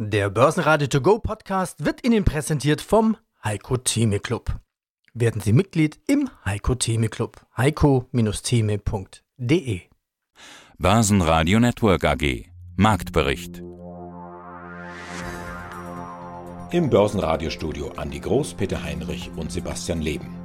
Der Börsenradio To Go Podcast wird Ihnen präsentiert vom Heiko Theme Club. Werden Sie Mitglied im Heiko Theme Club. heiko-theme.de Börsenradio Network AG Marktbericht Im Börsenradiostudio Andi Groß, Peter Heinrich und Sebastian Leben.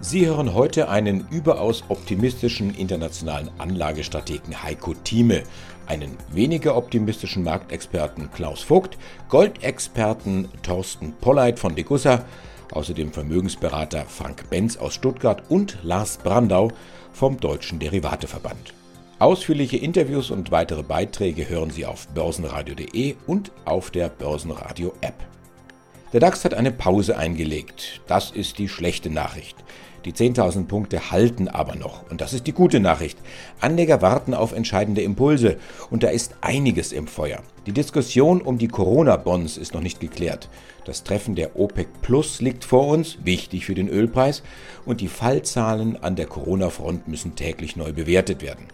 Sie hören heute einen überaus optimistischen internationalen Anlagestrategen Heiko Thieme, einen weniger optimistischen Marktexperten Klaus Vogt, Goldexperten Thorsten Polleit von Degussa, außerdem Vermögensberater Frank Benz aus Stuttgart und Lars Brandau vom Deutschen Derivateverband. Ausführliche Interviews und weitere Beiträge hören Sie auf börsenradio.de und auf der Börsenradio App. Der DAX hat eine Pause eingelegt. Das ist die schlechte Nachricht. Die 10.000 Punkte halten aber noch. Und das ist die gute Nachricht. Anleger warten auf entscheidende Impulse. Und da ist einiges im Feuer. Die Diskussion um die Corona-Bonds ist noch nicht geklärt. Das Treffen der OPEC Plus liegt vor uns, wichtig für den Ölpreis. Und die Fallzahlen an der Corona-Front müssen täglich neu bewertet werden.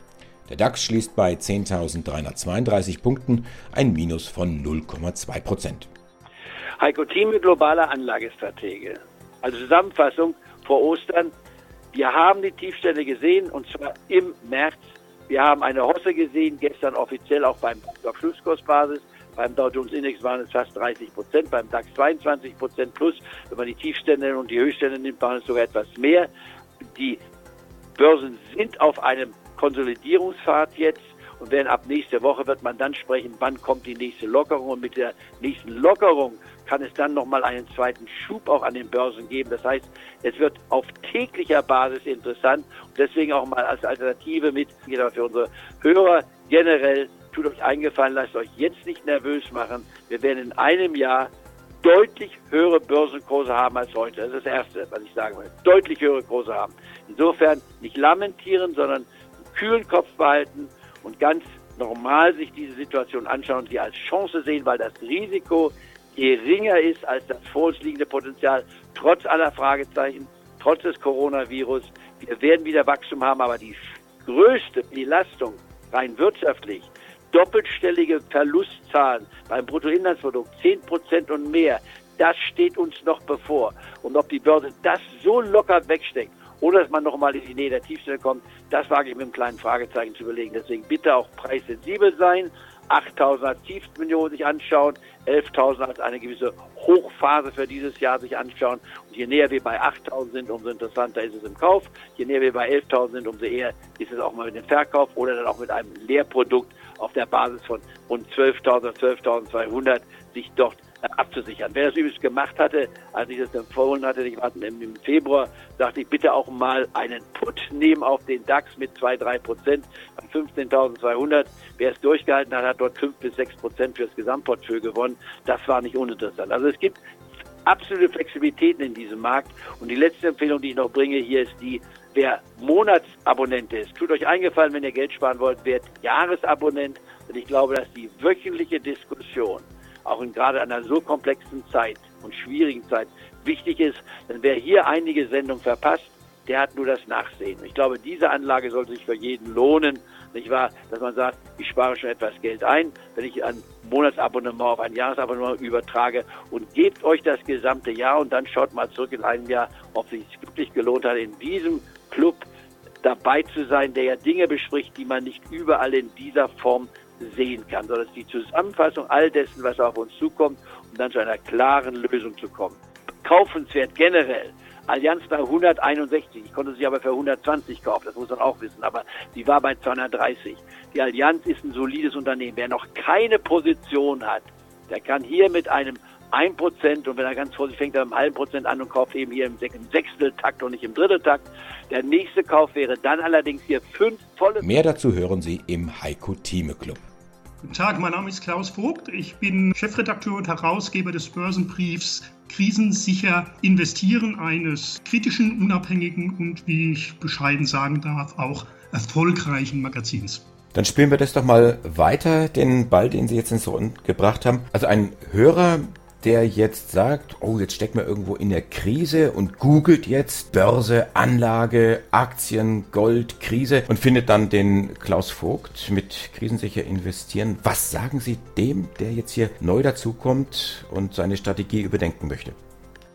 Der DAX schließt bei 10.332 Punkten ein Minus von 0,2 Prozent. Heiko Thieme, globaler Anlagestratege. Also Zusammenfassung, vor Ostern. Wir haben die Tiefstände gesehen und zwar im März. Wir haben eine Hosse gesehen, gestern offiziell auch beim auf Schlusskursbasis. Beim Dow Jones Index waren es fast 30 Prozent, beim DAX 22 Prozent plus. Wenn man die Tiefstände und die Höchststände nimmt, waren es sogar etwas mehr. Die Börsen sind auf einem Konsolidierungspfad jetzt und werden ab nächste Woche wird man dann sprechen, wann kommt die nächste Lockerung und mit der nächsten Lockerung kann es dann nochmal einen zweiten Schub auch an den Börsen geben. Das heißt, es wird auf täglicher Basis interessant und deswegen auch mal als Alternative mit für unsere Hörer generell tut euch eingefallen, lasst euch jetzt nicht nervös machen. Wir werden in einem Jahr deutlich höhere Börsenkurse haben als heute. Das ist das Erste, was ich sagen will. Deutlich höhere Kurse haben. Insofern nicht lamentieren, sondern kühlen Kopf behalten und ganz normal sich diese Situation anschauen und sie als Chance sehen, weil das Risiko geringer ist als das vor uns liegende Potenzial, trotz aller Fragezeichen, trotz des Coronavirus. Wir werden wieder Wachstum haben, aber die größte Belastung rein wirtschaftlich, doppelstellige Verlustzahlen beim Bruttoinlandsprodukt, 10 Prozent und mehr, das steht uns noch bevor. Und ob die Börse das so locker wegsteckt, oder dass man nochmal in die Nähe der Tiefstelle kommt, das wage ich mit einem kleinen Fragezeichen zu überlegen. Deswegen bitte auch preissensibel sein, 8000 als Tiefstmillion sich anschauen, 11.000 als eine gewisse Hochphase für dieses Jahr sich anschauen. Und je näher wir bei 8.000 sind, umso interessanter ist es im Kauf. Je näher wir bei 11.000 sind, umso eher ist es auch mal mit dem Verkauf oder dann auch mit einem Leerprodukt auf der Basis von rund 12.000, 12.200 sich dort abzusichern. Wer das übrigens gemacht hatte, als ich das empfohlen hatte, ich war im Februar, sagte ich bitte auch mal einen Put nehmen auf den DAX mit 2, 3 Prozent an 15.200. Wer es durchgehalten hat, hat dort 5 bis 6 Prozent fürs Gesamtportfolio gewonnen. Das war nicht uninteressant. Also es gibt absolute Flexibilitäten in diesem Markt. Und die letzte Empfehlung, die ich noch bringe, hier ist die, wer Monatsabonnent ist, tut euch eingefallen, wenn ihr Geld sparen wollt, werdet Jahresabonnent. Denn ich glaube, dass die wöchentliche Diskussion auch in gerade einer so komplexen Zeit und schwierigen Zeit wichtig ist. Denn wer hier einige Sendungen verpasst, der hat nur das Nachsehen. Ich glaube, diese Anlage sollte sich für jeden lohnen, nicht wahr? Dass man sagt, ich spare schon etwas Geld ein, wenn ich ein Monatsabonnement auf ein Jahresabonnement übertrage und gebt euch das gesamte Jahr und dann schaut mal zurück in einem Jahr, ob es sich wirklich gelohnt hat, in diesem Club dabei zu sein, der ja Dinge bespricht, die man nicht überall in dieser Form sehen kann, sondern es ist die Zusammenfassung all dessen, was auf uns zukommt, um dann zu einer klaren Lösung zu kommen. Kaufenswert generell. Allianz bei 161. Ich konnte sie aber für 120 kaufen, das muss man auch wissen. Aber sie war bei 230. Die Allianz ist ein solides Unternehmen. Wer noch keine Position hat, der kann hier mit einem 1% und wenn er ganz vorsichtig fängt, er im halben Prozent an und kauft eben hier im Sechsteltakt und nicht im Dritteltakt. Der nächste Kauf wäre dann allerdings hier fünf volle. Mehr dazu hören Sie im Heiko Thieme Club. Guten Tag, mein Name ist Klaus Vogt. Ich bin Chefredakteur und Herausgeber des Börsenbriefs Krisensicher investieren eines kritischen, unabhängigen und, wie ich bescheiden sagen darf, auch erfolgreichen Magazins. Dann spielen wir das doch mal weiter, den Ball, den Sie jetzt ins Rund gebracht haben. Also ein Hörer der jetzt sagt, oh, jetzt steckt man irgendwo in der Krise und googelt jetzt Börse, Anlage, Aktien, Gold, Krise und findet dann den Klaus Vogt mit Krisensicher investieren. Was sagen Sie dem, der jetzt hier neu dazukommt und seine Strategie überdenken möchte?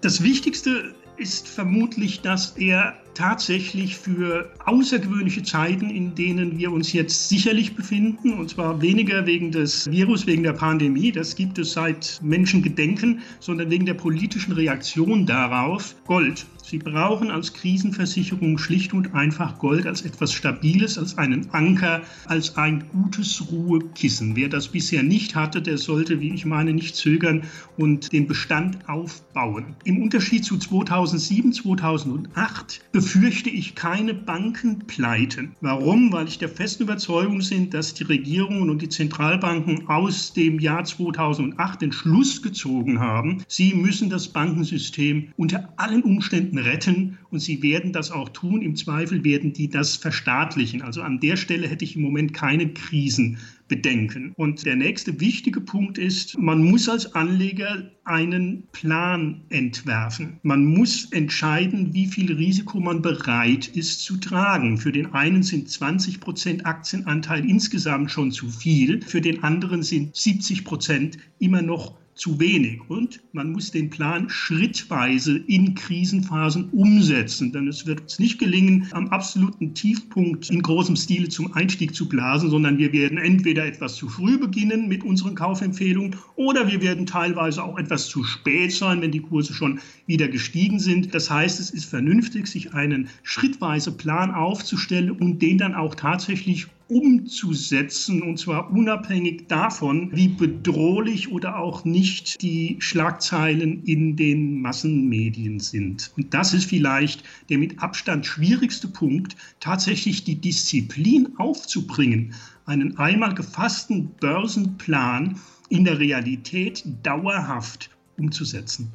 Das Wichtigste ist vermutlich, dass er tatsächlich für außergewöhnliche Zeiten, in denen wir uns jetzt sicherlich befinden, und zwar weniger wegen des Virus, wegen der Pandemie, das gibt es seit Menschengedenken, sondern wegen der politischen Reaktion darauf, Gold. Sie brauchen als Krisenversicherung schlicht und einfach Gold als etwas Stabiles, als einen Anker, als ein gutes Ruhekissen. Wer das bisher nicht hatte, der sollte, wie ich meine, nicht zögern und den Bestand aufbauen. Im Unterschied zu 2007, 2008 befürchte ich keine Bankenpleiten. Warum? Weil ich der festen Überzeugung bin, dass die Regierungen und die Zentralbanken aus dem Jahr 2008 den Schluss gezogen haben, sie müssen das Bankensystem unter allen Umständen retten und sie werden das auch tun. Im Zweifel werden die das verstaatlichen. Also an der Stelle hätte ich im Moment keine Krisen bedenken. Und der nächste wichtige Punkt ist, man muss als Anleger einen Plan entwerfen. Man muss entscheiden, wie viel Risiko man bereit ist zu tragen. Für den einen sind 20 Prozent Aktienanteil insgesamt schon zu viel, für den anderen sind 70 Prozent immer noch zu wenig. Und man muss den Plan schrittweise in Krisenphasen umsetzen, denn es wird uns nicht gelingen, am absoluten Tiefpunkt in großem Stile zum Einstieg zu blasen, sondern wir werden entweder etwas zu früh beginnen mit unseren Kaufempfehlungen oder wir werden teilweise auch etwas zu spät sein, wenn die Kurse schon wieder gestiegen sind. Das heißt, es ist vernünftig, sich einen schrittweise Plan aufzustellen und den dann auch tatsächlich umzusetzen, und zwar unabhängig davon, wie bedrohlich oder auch nicht die Schlagzeilen in den Massenmedien sind. Und das ist vielleicht der mit Abstand schwierigste Punkt, tatsächlich die Disziplin aufzubringen, einen einmal gefassten Börsenplan in der Realität dauerhaft umzusetzen.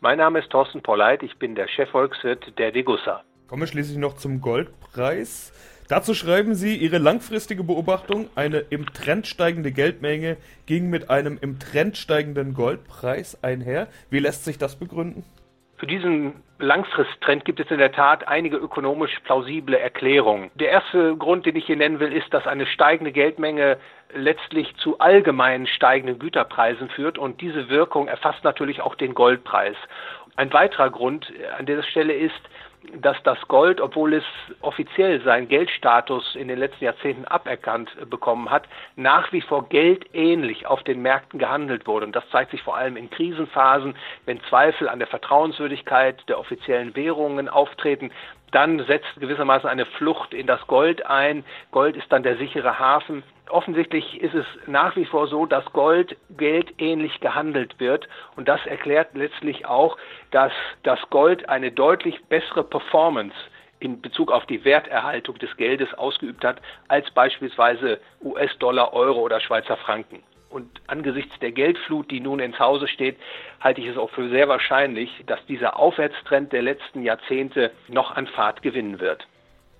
Mein Name ist Thorsten Polleit, ich bin der Chefvolkswirt der Degussa. Kommen wir schließlich noch zum Goldpreis. Dazu schreiben sie, ihre langfristige Beobachtung, eine im Trend steigende Geldmenge ging mit einem im Trend steigenden Goldpreis einher. Wie lässt sich das begründen? Für diesen Langfristtrend gibt es in der Tat einige ökonomisch plausible Erklärungen. Der erste Grund, den ich hier nennen will, ist, dass eine steigende Geldmenge letztlich zu allgemein steigenden Güterpreisen führt und diese Wirkung erfasst natürlich auch den Goldpreis. Ein weiterer Grund an dieser Stelle ist, dass das Gold, obwohl es offiziell seinen Geldstatus in den letzten Jahrzehnten aberkannt bekommen hat, nach wie vor geldähnlich auf den Märkten gehandelt wurde. Und das zeigt sich vor allem in Krisenphasen, wenn Zweifel an der Vertrauenswürdigkeit der offiziellen Währungen auftreten, dann setzt gewissermaßen eine Flucht in das Gold ein. Gold ist dann der sichere Hafen. Offensichtlich ist es nach wie vor so, dass Gold geldähnlich gehandelt wird. Und das erklärt letztlich auch, dass das Gold eine deutlich bessere Performance in Bezug auf die Werterhaltung des Geldes ausgeübt hat als beispielsweise US-Dollar, Euro oder Schweizer Franken. Und angesichts der Geldflut, die nun ins Hause steht, halte ich es auch für sehr wahrscheinlich, dass dieser Aufwärtstrend der letzten Jahrzehnte noch an Fahrt gewinnen wird.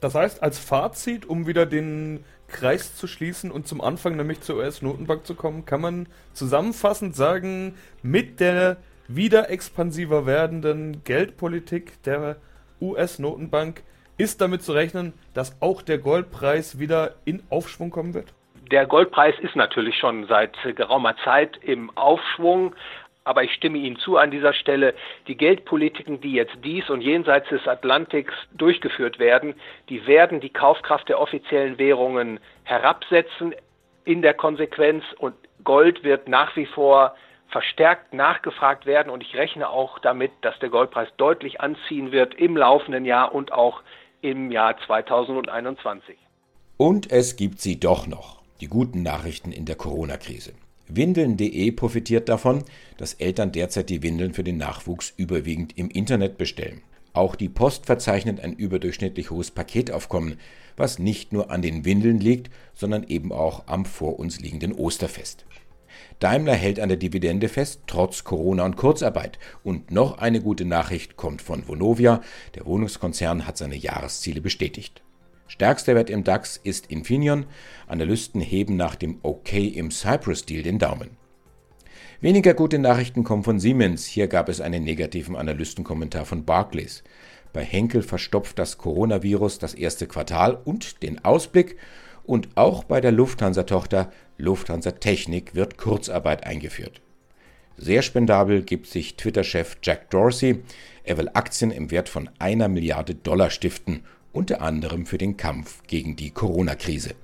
Das heißt, als Fazit, um wieder den Kreis zu schließen und zum Anfang nämlich zur US-Notenbank zu kommen, kann man zusammenfassend sagen, mit der wieder expansiver werdenden Geldpolitik der US-Notenbank ist damit zu rechnen, dass auch der Goldpreis wieder in Aufschwung kommen wird? Der Goldpreis ist natürlich schon seit geraumer Zeit im Aufschwung. Aber ich stimme Ihnen zu an dieser Stelle, die Geldpolitiken, die jetzt dies und jenseits des Atlantiks durchgeführt werden, die werden die Kaufkraft der offiziellen Währungen herabsetzen in der Konsequenz und Gold wird nach wie vor verstärkt nachgefragt werden und ich rechne auch damit, dass der Goldpreis deutlich anziehen wird im laufenden Jahr und auch im Jahr 2021. Und es gibt sie doch noch die guten Nachrichten in der Corona-Krise. Windeln.de profitiert davon, dass Eltern derzeit die Windeln für den Nachwuchs überwiegend im Internet bestellen. Auch die Post verzeichnet ein überdurchschnittlich hohes Paketaufkommen, was nicht nur an den Windeln liegt, sondern eben auch am vor uns liegenden Osterfest. Daimler hält an der Dividende fest, trotz Corona und Kurzarbeit. Und noch eine gute Nachricht kommt von Vonovia. Der Wohnungskonzern hat seine Jahresziele bestätigt. Stärkster Wert im DAX ist Infineon. Analysten heben nach dem OK im Cyprus-Deal den Daumen. Weniger gute Nachrichten kommen von Siemens. Hier gab es einen negativen Analystenkommentar von Barclays. Bei Henkel verstopft das Coronavirus das erste Quartal und den Ausblick. Und auch bei der Lufthansa-Tochter Lufthansa Technik wird Kurzarbeit eingeführt. Sehr spendabel gibt sich Twitter-Chef Jack Dorsey. Er will Aktien im Wert von einer Milliarde Dollar stiften, unter anderem für den Kampf gegen die Corona-Krise.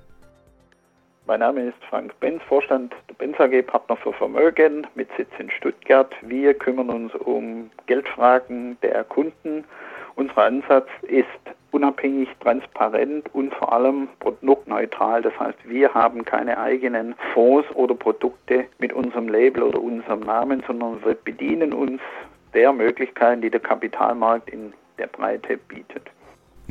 Mein Name ist Frank Benz, Vorstand der Benz AG Partner für Vermögen mit Sitz in Stuttgart. Wir kümmern uns um Geldfragen der Kunden. Unser Ansatz ist unabhängig, transparent und vor allem produktneutral. Das heißt, wir haben keine eigenen Fonds oder Produkte mit unserem Label oder unserem Namen, sondern wir bedienen uns der Möglichkeiten, die der Kapitalmarkt in der Breite bietet.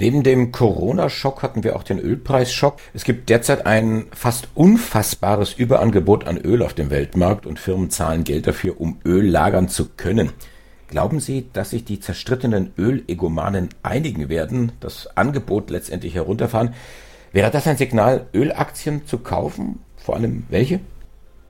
Neben dem Corona-Schock hatten wir auch den Ölpreisschock. Es gibt derzeit ein fast unfassbares Überangebot an Öl auf dem Weltmarkt und Firmen zahlen Geld dafür, um Öl lagern zu können. Glauben Sie, dass sich die zerstrittenen Ölegomanen einigen werden, das Angebot letztendlich herunterfahren? Wäre das ein Signal, Ölaktien zu kaufen? Vor allem welche?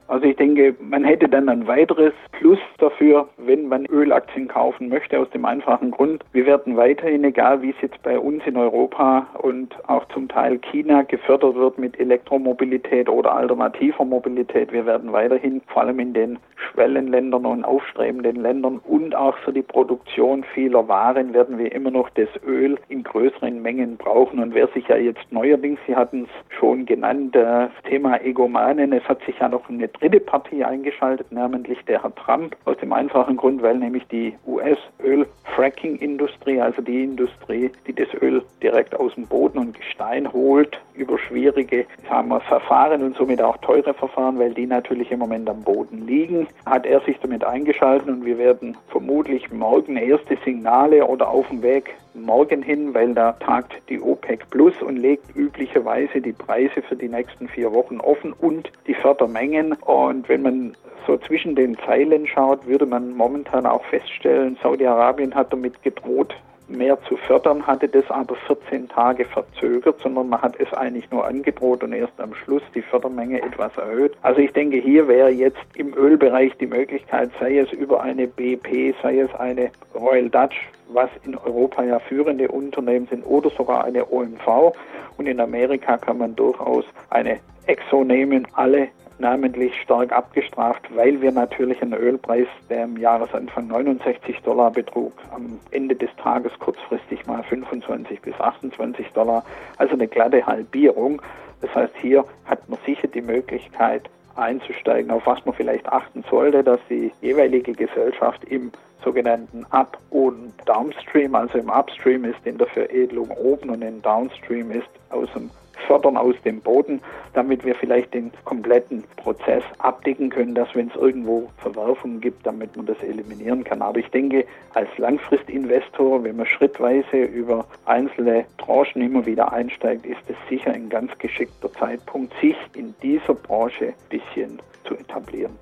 Also ich denke, man hätte dann ein weiteres Plus dafür, wenn man Ölaktien kaufen möchte, aus dem einfachen Grund, wir werden weiterhin, egal wie es jetzt bei uns in Europa und auch zum Teil China gefördert wird mit Elektromobilität oder alternativer Mobilität, wir werden weiterhin vor allem in den Schwellenländern und aufstrebenden Ländern und auch für die Produktion vieler Waren werden wir immer noch das Öl in größeren Mengen brauchen. Und wer sich ja jetzt neuerdings, Sie hatten es schon genannt, das Thema Egomanen, es hat sich ja noch eine dritte Partie eingeschaltet, namentlich der Herr Trump, aus dem einfachen Grund, weil nämlich die US-Öl-Fracking-Industrie, also die Industrie, die das Öl direkt aus dem Boden und Gestein holt, über schwierige sagen wir, Verfahren und somit auch teure Verfahren, weil die natürlich im Moment am Boden liegen, hat er sich damit eingeschaltet und wir werden vermutlich morgen erste Signale oder auf dem Weg morgen hin, weil da tagt die OPEC Plus und legt üblicherweise die Preise für die nächsten vier Wochen offen und die Fördermengen. Und wenn man so zwischen den Zeilen schaut, würde man momentan auch feststellen, Saudi-Arabien hat damit gedroht, mehr zu fördern, hatte das aber 14 Tage verzögert, sondern man hat es eigentlich nur angedroht und erst am Schluss die Fördermenge etwas erhöht. Also ich denke, hier wäre jetzt im Ölbereich die Möglichkeit, sei es über eine BP, sei es eine Royal Dutch, was in Europa ja führende Unternehmen sind, oder sogar eine OMV. Und in Amerika kann man durchaus eine Exo nehmen. Alle namentlich stark abgestraft, weil wir natürlich einen Ölpreis, der im Jahresanfang 69 Dollar betrug, am Ende des Tages kurzfristig mal 25 bis 28 Dollar, also eine glatte Halbierung. Das heißt, hier hat man sicher die Möglichkeit einzusteigen, auf was man vielleicht achten sollte, dass die jeweilige Gesellschaft im sogenannten Up- und Downstream, also im Upstream ist in der Veredelung oben und im Downstream ist aus dem fördern aus dem Boden, damit wir vielleicht den kompletten Prozess abdecken können, dass wenn es irgendwo Verwerfungen gibt, damit man das eliminieren kann. Aber ich denke, als Langfristinvestor, wenn man schrittweise über einzelne Tranchen immer wieder einsteigt, ist es sicher ein ganz geschickter Zeitpunkt, sich in dieser Branche ein bisschen zu etablieren.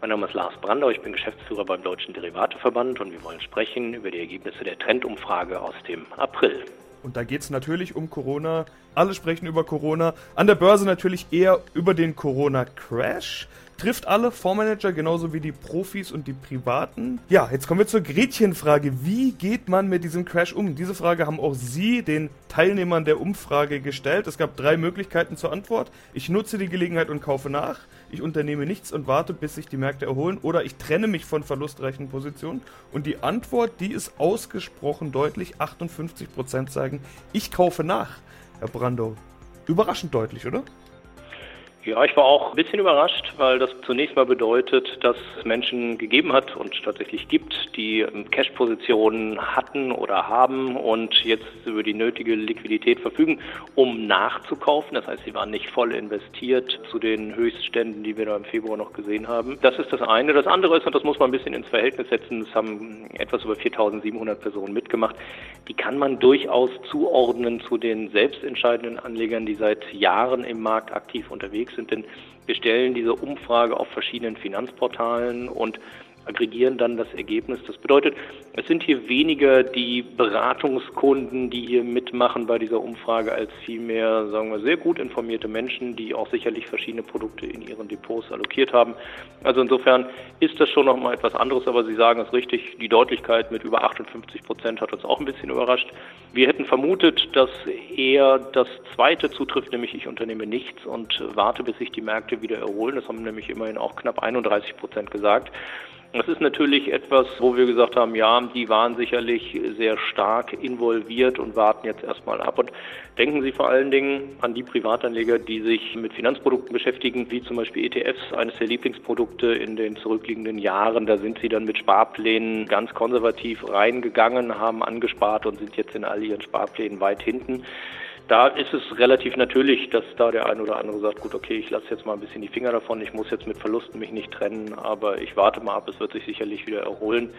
Mein Name ist Lars Brandau, ich bin Geschäftsführer beim Deutschen Derivateverband und wir wollen sprechen über die Ergebnisse der Trendumfrage aus dem April. Und da geht es natürlich um Corona. Alle sprechen über Corona. An der Börse natürlich eher über den Corona-Crash. Trifft alle Fondsmanager genauso wie die Profis und die Privaten. Ja, jetzt kommen wir zur Gretchenfrage. Wie geht man mit diesem Crash um? Diese Frage haben auch Sie den Teilnehmern der Umfrage gestellt. Es gab drei Möglichkeiten zur Antwort. Ich nutze die Gelegenheit und kaufe nach ich unternehme nichts und warte, bis sich die Märkte erholen oder ich trenne mich von verlustreichen Positionen. Und die Antwort, die ist ausgesprochen deutlich. 58% sagen, ich kaufe nach, Herr Brando. Überraschend deutlich, oder? Ja, ich war auch ein bisschen überrascht, weil das zunächst mal bedeutet, dass es Menschen gegeben hat und tatsächlich gibt, die Cash-Positionen hatten oder haben und jetzt über die nötige Liquidität verfügen, um nachzukaufen. Das heißt, sie waren nicht voll investiert zu den Höchstständen, die wir da im Februar noch gesehen haben. Das ist das eine. Das andere ist, und das muss man ein bisschen ins Verhältnis setzen, es haben etwas über 4.700 Personen mitgemacht. Die kann man durchaus zuordnen zu den selbstentscheidenden Anlegern, die seit Jahren im Markt aktiv unterwegs sind, denn wir stellen diese Umfrage auf verschiedenen Finanzportalen und aggregieren dann das Ergebnis. Das bedeutet, es sind hier weniger die Beratungskunden, die hier mitmachen bei dieser Umfrage, als vielmehr, sagen wir, sehr gut informierte Menschen, die auch sicherlich verschiedene Produkte in ihren Depots allokiert haben. Also insofern ist das schon nochmal etwas anderes, aber Sie sagen es richtig, die Deutlichkeit mit über 58 Prozent hat uns auch ein bisschen überrascht. Wir hätten vermutet, dass eher das zweite zutrifft, nämlich ich unternehme nichts und warte, bis sich die Märkte wieder erholen. Das haben nämlich immerhin auch knapp 31 Prozent gesagt. Das ist natürlich etwas, wo wir gesagt haben, ja, die waren sicherlich sehr stark involviert und warten jetzt erstmal ab. Und denken Sie vor allen Dingen an die Privatanleger, die sich mit Finanzprodukten beschäftigen, wie zum Beispiel ETFs, eines der Lieblingsprodukte in den zurückliegenden Jahren. Da sind sie dann mit Sparplänen ganz konservativ reingegangen, haben angespart und sind jetzt in all ihren Sparplänen weit hinten da ist es relativ natürlich, dass da der eine oder andere sagt, gut, okay, ich lasse jetzt mal ein bisschen die Finger davon, ich muss jetzt mit Verlusten mich nicht trennen, aber ich warte mal ab, es wird sich sicherlich wieder erholen.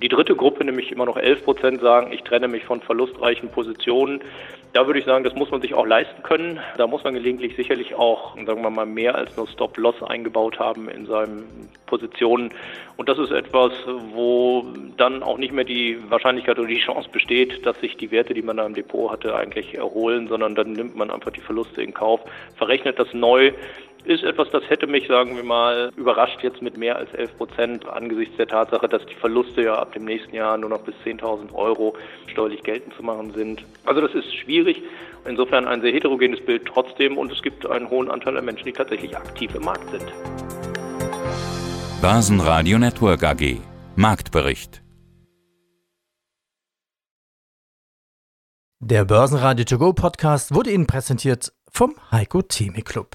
Die dritte Gruppe, nämlich immer noch 11 Prozent, sagen, ich trenne mich von verlustreichen Positionen. Da würde ich sagen, das muss man sich auch leisten können. Da muss man gelegentlich sicherlich auch, sagen wir mal, mehr als nur Stop-Loss eingebaut haben in seinen Positionen. Und das ist etwas, wo dann auch nicht mehr die Wahrscheinlichkeit oder die Chance besteht, dass sich die Werte, die man da im Depot hatte, eigentlich erholen, sondern dann nimmt man einfach die Verluste in Kauf, verrechnet das neu ist etwas, das hätte mich, sagen wir mal, überrascht jetzt mit mehr als 11 Prozent angesichts der Tatsache, dass die Verluste ja ab dem nächsten Jahr nur noch bis 10.000 Euro steuerlich geltend zu machen sind. Also das ist schwierig. Insofern ein sehr heterogenes Bild trotzdem und es gibt einen hohen Anteil an Menschen, die tatsächlich aktiv im Markt sind. Basenradio Network AG Marktbericht Der Börsenradio To Go Podcast wurde Ihnen präsentiert vom Heiko Theme Club.